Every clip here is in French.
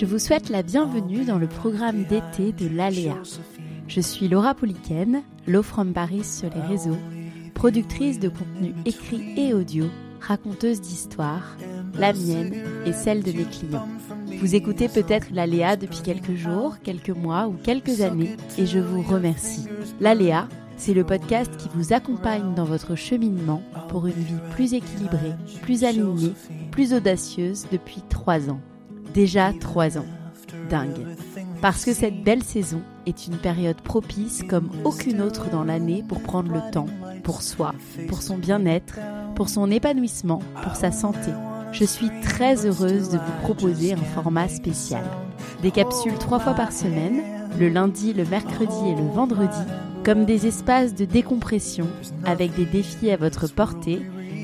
Je vous souhaite la bienvenue dans le programme d'été de l'Aléa. Je suis Laura Pouliken, Low from Paris sur les réseaux, productrice de contenu écrit et audio, raconteuse d'histoires, la mienne et celle de mes clients. Vous écoutez peut-être l'Aléa depuis quelques jours, quelques mois ou quelques années et je vous remercie. L'Aléa, c'est le podcast qui vous accompagne dans votre cheminement pour une vie plus équilibrée, plus alignée, plus audacieuse depuis trois ans. Déjà trois ans. Dingue. Parce que cette belle saison est une période propice comme aucune autre dans l'année pour prendre le temps, pour soi, pour son bien-être, pour son épanouissement, pour sa santé. Je suis très heureuse de vous proposer un format spécial. Des capsules trois fois par semaine, le lundi, le mercredi et le vendredi, comme des espaces de décompression avec des défis à votre portée,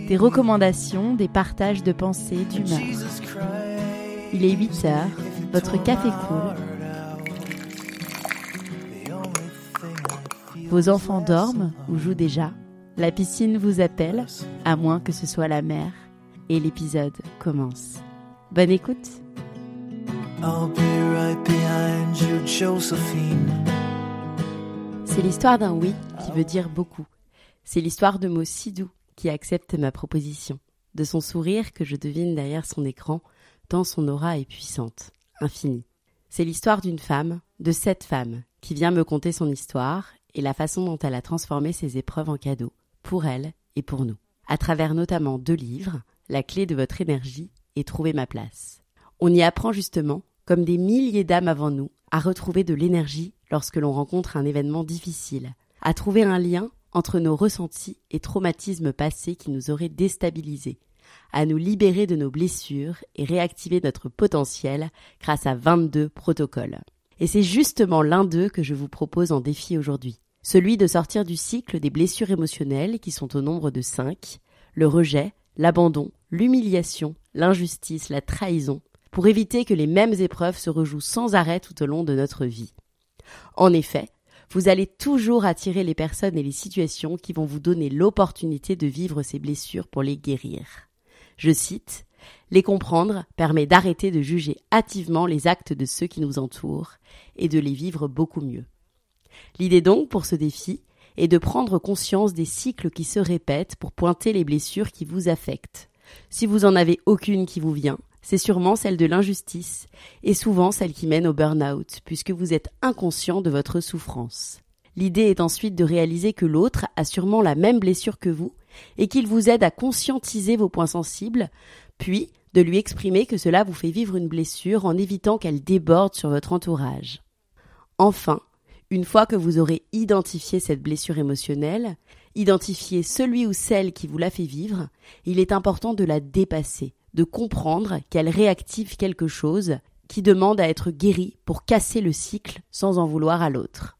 des recommandations, des partages de pensées, d'humeur. Il est 8 heures, votre café coule. Vos enfants dorment ou jouent déjà. La piscine vous appelle, à moins que ce soit la mer. Et l'épisode commence. Bonne écoute. C'est l'histoire d'un oui qui veut dire beaucoup. C'est l'histoire de mots si doux qui accepte ma proposition, de son sourire que je devine derrière son écran tant son aura est puissante, infinie. C'est l'histoire d'une femme, de cette femme, qui vient me conter son histoire et la façon dont elle a transformé ses épreuves en cadeaux, pour elle et pour nous, à travers notamment deux livres, La clé de votre énergie et Trouver ma place. On y apprend justement, comme des milliers d'âmes avant nous, à retrouver de l'énergie lorsque l'on rencontre un événement difficile, à trouver un lien entre nos ressentis et traumatismes passés qui nous auraient déstabilisés, à nous libérer de nos blessures et réactiver notre potentiel grâce à 22 protocoles. Et c'est justement l'un d'eux que je vous propose en défi aujourd'hui. Celui de sortir du cycle des blessures émotionnelles qui sont au nombre de cinq, le rejet, l'abandon, l'humiliation, l'injustice, la trahison, pour éviter que les mêmes épreuves se rejouent sans arrêt tout au long de notre vie. En effet, vous allez toujours attirer les personnes et les situations qui vont vous donner l'opportunité de vivre ces blessures pour les guérir. Je cite Les comprendre permet d'arrêter de juger hâtivement les actes de ceux qui nous entourent et de les vivre beaucoup mieux. L'idée donc pour ce défi est de prendre conscience des cycles qui se répètent pour pointer les blessures qui vous affectent. Si vous en avez aucune qui vous vient, c'est sûrement celle de l'injustice, et souvent celle qui mène au burn-out, puisque vous êtes inconscient de votre souffrance. L'idée est ensuite de réaliser que l'autre a sûrement la même blessure que vous, et qu'il vous aide à conscientiser vos points sensibles, puis de lui exprimer que cela vous fait vivre une blessure en évitant qu'elle déborde sur votre entourage. Enfin, une fois que vous aurez identifié cette blessure émotionnelle, identifié celui ou celle qui vous l'a fait vivre, il est important de la dépasser, de comprendre qu'elle réactive quelque chose qui demande à être guéri pour casser le cycle sans en vouloir à l'autre.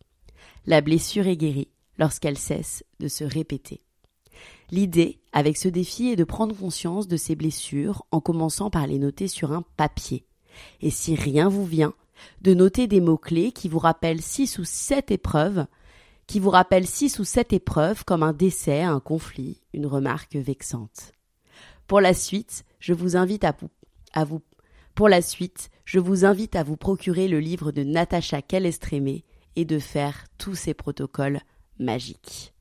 La blessure est guérie lorsqu'elle cesse de se répéter. L'idée, avec ce défi, est de prendre conscience de ces blessures en commençant par les noter sur un papier. Et si rien vous vient, de noter des mots-clés qui vous rappellent six ou sept épreuves, qui vous rappellent six ou sept épreuves comme un décès, un conflit, une remarque vexante. Pour la suite, je vous invite à vous, pour la suite, je vous invite à vous procurer le livre de Natacha Calestrémé et de faire tous ces protocoles magiques.